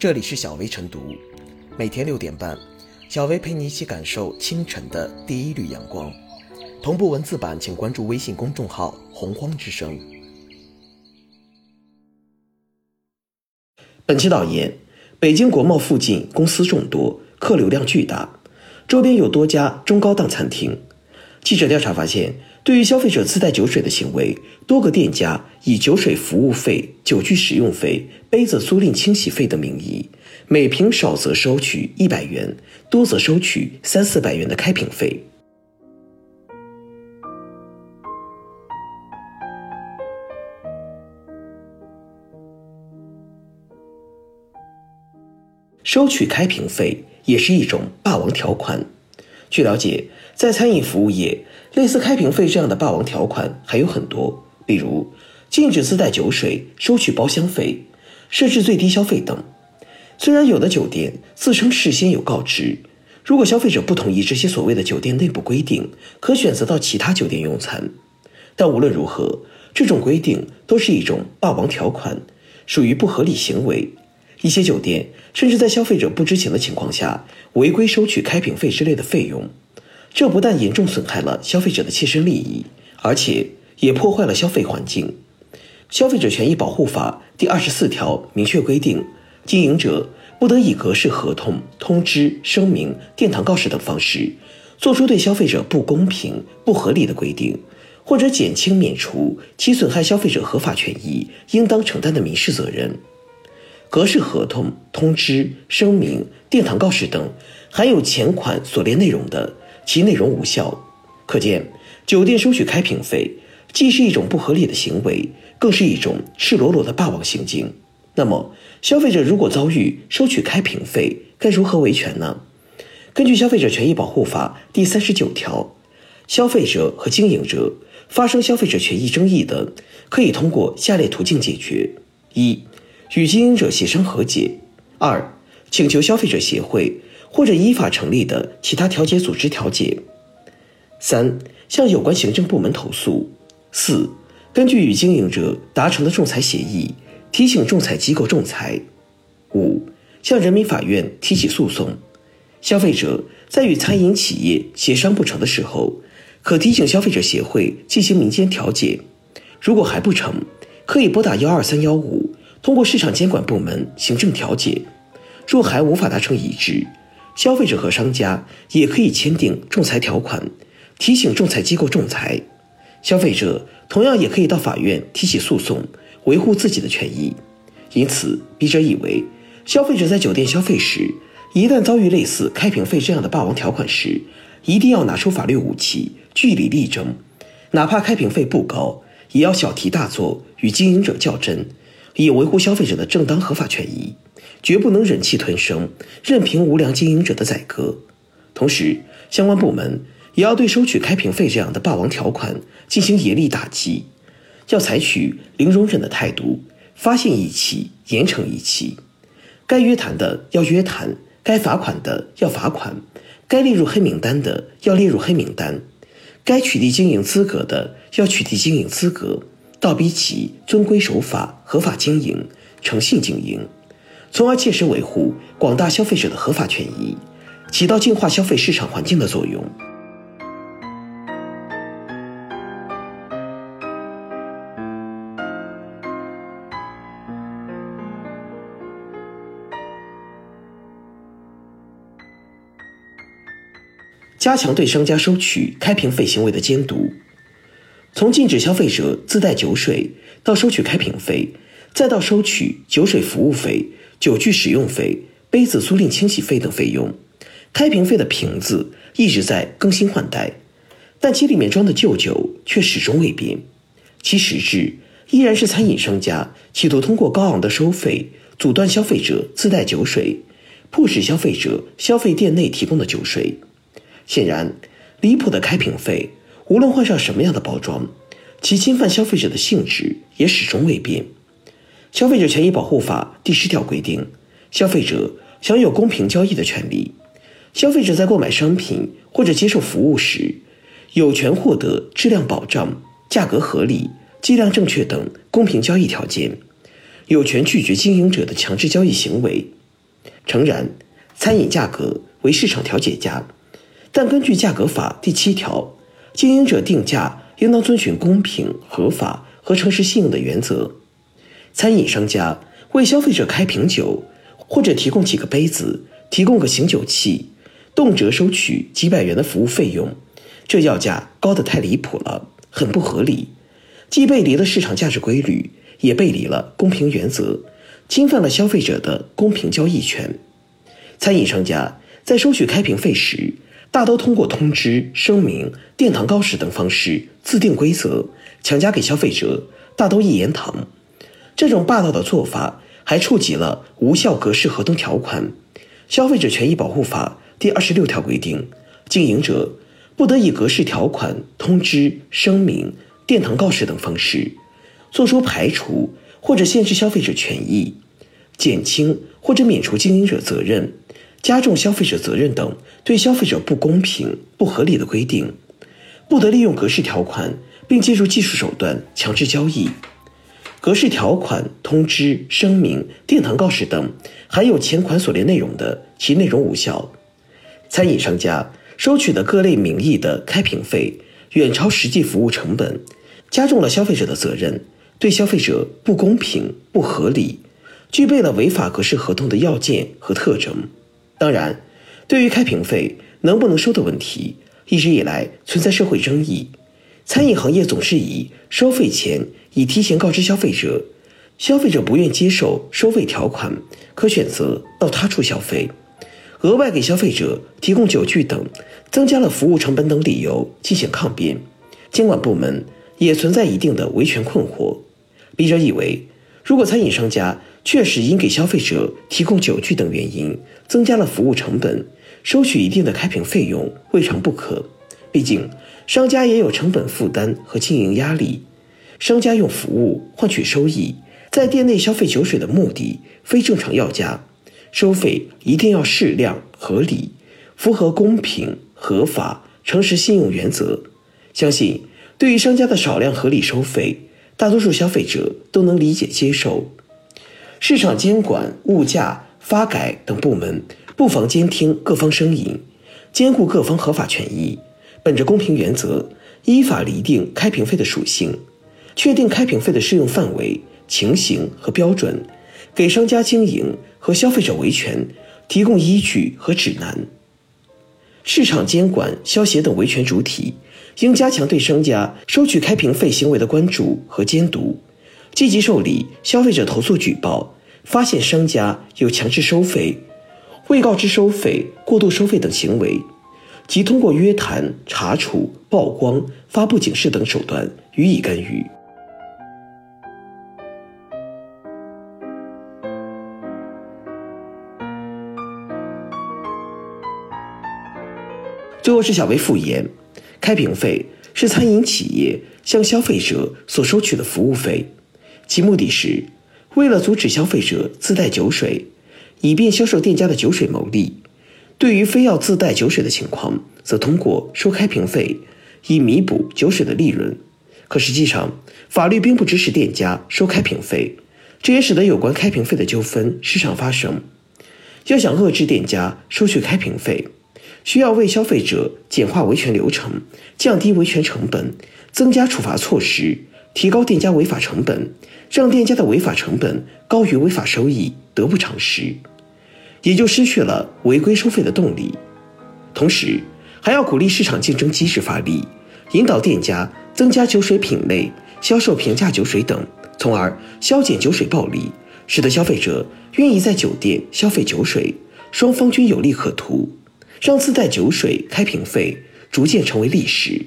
这里是小薇晨读，每天六点半，小薇陪你一起感受清晨的第一缕阳光。同步文字版，请关注微信公众号“洪荒之声”。本期导言：北京国贸附近公司众多，客流量巨大，周边有多家中高档餐厅。记者调查发现，对于消费者自带酒水的行为，多个店家以酒水服务费、酒具使用费、杯子租赁清洗费的名义，每瓶少则收取一百元，多则收取三四百元的开瓶费。收取开瓶费也是一种霸王条款。据了解，在餐饮服务业，类似开瓶费这样的霸王条款还有很多，比如禁止自带酒水、收取包厢费、设置最低消费等。虽然有的酒店自称事先有告知，如果消费者不同意这些所谓的酒店内部规定，可选择到其他酒店用餐。但无论如何，这种规定都是一种霸王条款，属于不合理行为。一些酒店甚至在消费者不知情的情况下违规收取开瓶费之类的费用，这不但严重损害了消费者的切身利益，而且也破坏了消费环境。消费者权益保护法第二十四条明确规定，经营者不得以格式合同、通知、声明、殿堂告示等方式，作出对消费者不公平、不合理的规定，或者减轻、免除其损害消费者合法权益应当承担的民事责任。格式合同、通知、声明、殿堂告示等含有前款所列内容的，其内容无效。可见，酒店收取开瓶费既是一种不合理的行为，更是一种赤裸裸的霸王行径。那么，消费者如果遭遇收取开瓶费，该如何维权呢？根据《消费者权益保护法》第三十九条，消费者和经营者发生消费者权益争议的，可以通过下列途径解决：一、与经营者协商和解；二、请求消费者协会或者依法成立的其他调解组织调解；三、向有关行政部门投诉；四、根据与经营者达成的仲裁协议，提请仲裁机构仲裁；五、向人民法院提起诉讼。消费者在与餐饮企业协商不成的时候，可提请消费者协会进行民间调解；如果还不成，可以拨打幺二三幺五，通过市场监管部门行政调解。若还无法达成一致，消费者和商家也可以签订仲裁条款，提醒仲裁机构仲裁。消费者同样也可以到法院提起诉讼，维护自己的权益。因此，笔者以为，消费者在酒店消费时，一旦遭遇类似开瓶费这样的霸王条款时，一定要拿出法律武器，据理力争。哪怕开瓶费不高，也要小题大做，与经营者较真，以维护消费者的正当合法权益。绝不能忍气吞声，任凭无良经营者的宰割。同时，相关部门也要对收取开瓶费这样的霸王条款进行严厉打击，要采取零容忍的态度，发现一起严惩一起。该约谈的要约谈，该罚款的要罚款，该列入黑名单的要列入黑名单，该取缔经营资格的要取缔经营资格，倒逼其遵规守法、合法经营、诚信经营。从而切实维护广大消费者的合法权益，起到净化消费市场环境的作用。加强对商家收取开瓶费行为的监督，从禁止消费者自带酒水，到收取开瓶费，再到收取酒水服务费。酒具使用费、杯子租赁清洗费等费用，开瓶费的瓶子一直在更新换代，但其里面装的旧酒却始终未变。其实质依然是餐饮商家企图通过高昂的收费阻断消费者自带酒水，迫使消费者消费店内提供的酒水。显然，离谱的开瓶费无论换上什么样的包装，其侵犯消费者的性质也始终未变。消费者权益保护法第十条规定，消费者享有公平交易的权利。消费者在购买商品或者接受服务时，有权获得质量保障、价格合理、计量正确等公平交易条件，有权拒绝经营者的强制交易行为。诚然，餐饮价格为市场调节价，但根据价格法第七条，经营者定价应当遵循公平、合法和诚实信用的原则。餐饮商家为消费者开瓶酒，或者提供几个杯子，提供个醒酒器，动辄收取几百元的服务费用，这要价高得太离谱了，很不合理，既背离了市场价值规律，也背离了公平原则，侵犯了消费者的公平交易权。餐饮商家在收取开瓶费时，大都通过通知、声明、殿堂告示等方式自定规则，强加给消费者，大都一言堂。这种霸道的做法。还触及了无效格式合同条款，《消费者权益保护法》第二十六条规定，经营者不得以格式条款、通知、声明、殿堂告示等方式，作出排除或者限制消费者权益、减轻或者免除经营者责任、加重消费者责任等对消费者不公平、不合理的规定，不得利用格式条款并借助技术手段强制交易。格式条款、通知、声明、殿堂告示等含有前款所列内容的，其内容无效。餐饮商家收取的各类名义的开瓶费远超实际服务成本，加重了消费者的责任，对消费者不公平、不合理，具备了违法格式合同的要件和特征。当然，对于开瓶费能不能收的问题，一直以来存在社会争议。餐饮行业总是以收费前已提前告知消费者，消费者不愿接受收费条款，可选择到他处消费，额外给消费者提供酒具等，增加了服务成本等理由进行抗辩。监管部门也存在一定的维权困惑。笔者以为，如果餐饮商家确实因给消费者提供酒具等原因增加了服务成本，收取一定的开瓶费用未尝不可。毕竟。商家也有成本负担和经营压力，商家用服务换取收益，在店内消费酒水的目的非正常要价，收费一定要适量合理，符合公平、合法、诚实信用原则。相信对于商家的少量合理收费，大多数消费者都能理解接受。市场监管、物价、发改等部门不妨监听各方声音，兼顾各方合法权益。本着公平原则，依法厘定开瓶费的属性，确定开瓶费的适用范围、情形和标准，给商家经营和消费者维权提供依据和指南。市场监管、消协等维权主体应加强对商家收取开瓶费行为的关注和监督，积极受理消费者投诉举报，发现商家有强制收费、未告知收费、过度收费等行为。即通过约谈、查处、曝光、发布警示等手段予以干预。最后是小微复言，开瓶费是餐饮企业向消费者所收取的服务费，其目的是为了阻止消费者自带酒水，以便销售店家的酒水牟利。对于非要自带酒水的情况，则通过收开瓶费，以弥补酒水的利润。可实际上，法律并不支持店家收开瓶费，这也使得有关开瓶费的纠纷时常发生。要想遏制店家收取开瓶费，需要为消费者简化维权流程，降低维权成本，增加处罚措施，提高店家违法成本，让店家的违法成本高于违法收益，得不偿失。也就失去了违规收费的动力，同时还要鼓励市场竞争机制发力，引导店家增加酒水品类、销售平价酒水等，从而消减酒水暴利，使得消费者愿意在酒店消费酒水，双方均有利可图，让自带酒水开瓶费逐渐成为历史。